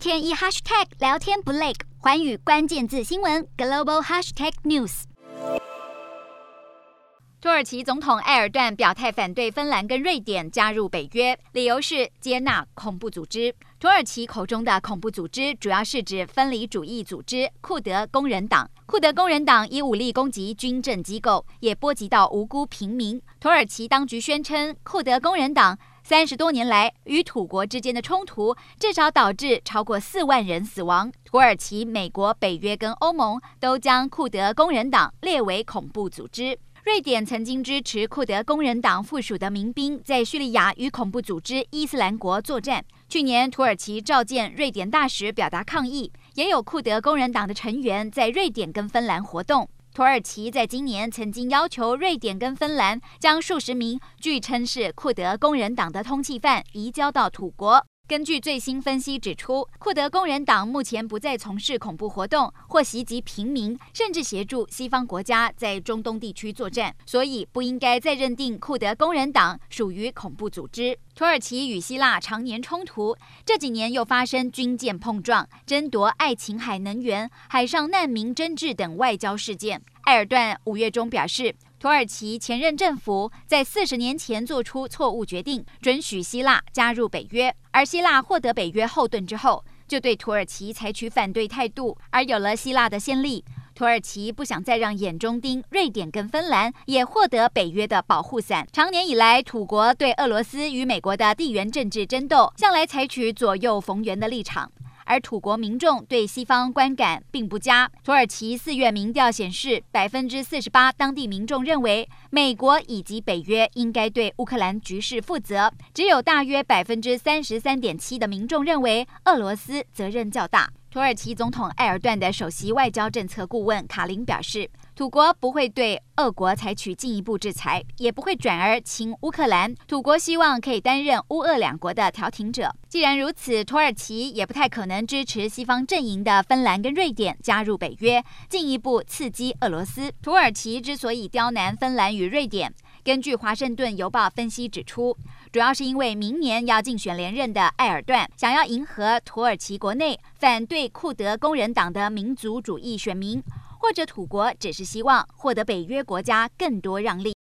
天一 hashtag 聊天不累，寰宇关键字新闻 global hashtag news。土耳其总统埃尔段表态反对芬兰跟瑞典加入北约，理由是接纳恐怖组织。土耳其口中的恐怖组织，主要是指分离主义组织库德工人党。库德工人党以武力攻击军政机构，也波及到无辜平民。土耳其当局宣称，库德工人党三十多年来与土国之间的冲突，至少导致超过四万人死亡。土耳其、美国、北约跟欧盟都将库德工人党列为恐怖组织。瑞典曾经支持库德工人党附属的民兵在叙利亚与恐怖组织伊斯兰国作战。去年，土耳其召见瑞典大使表达抗议，也有库德工人党的成员在瑞典跟芬兰活动。土耳其在今年曾经要求瑞典跟芬兰将数十名据称是库德工人党的通缉犯移交到土国。根据最新分析指出，库德工人党目前不再从事恐怖活动或袭击平民，甚至协助西方国家在中东地区作战，所以不应该再认定库德工人党属于恐怖组织。土耳其与希腊常年冲突，这几年又发生军舰碰撞、争夺爱琴海能源、海上难民争执等外交事件。埃尔段五月中表示，土耳其前任政府在四十年前做出错误决定，准许希腊加入北约，而希腊获得北约后盾之后，就对土耳其采取反对态度。而有了希腊的先例，土耳其不想再让眼中钉瑞典跟芬兰也获得北约的保护伞。长年以来，土国对俄罗斯与美国的地缘政治争斗，向来采取左右逢源的立场。而土国民众对西方观感并不佳。土耳其四月民调显示，百分之四十八当地民众认为美国以及北约应该对乌克兰局势负责，只有大约百分之三十三点七的民众认为俄罗斯责任较大。土耳其总统埃尔段的首席外交政策顾问卡林表示，土国不会对俄国采取进一步制裁，也不会转而亲乌克兰。土国希望可以担任乌俄两国的调停者。既然如此，土耳其也不太可能支持西方阵营的芬兰跟瑞典加入北约，进一步刺激俄罗斯。土耳其之所以刁难芬兰与瑞典，根据《华盛顿邮报》分析指出，主要是因为明年要竞选连任的埃尔段想要迎合土耳其国内反对库德工人党的民族主义选民，或者土国只是希望获得北约国家更多让利。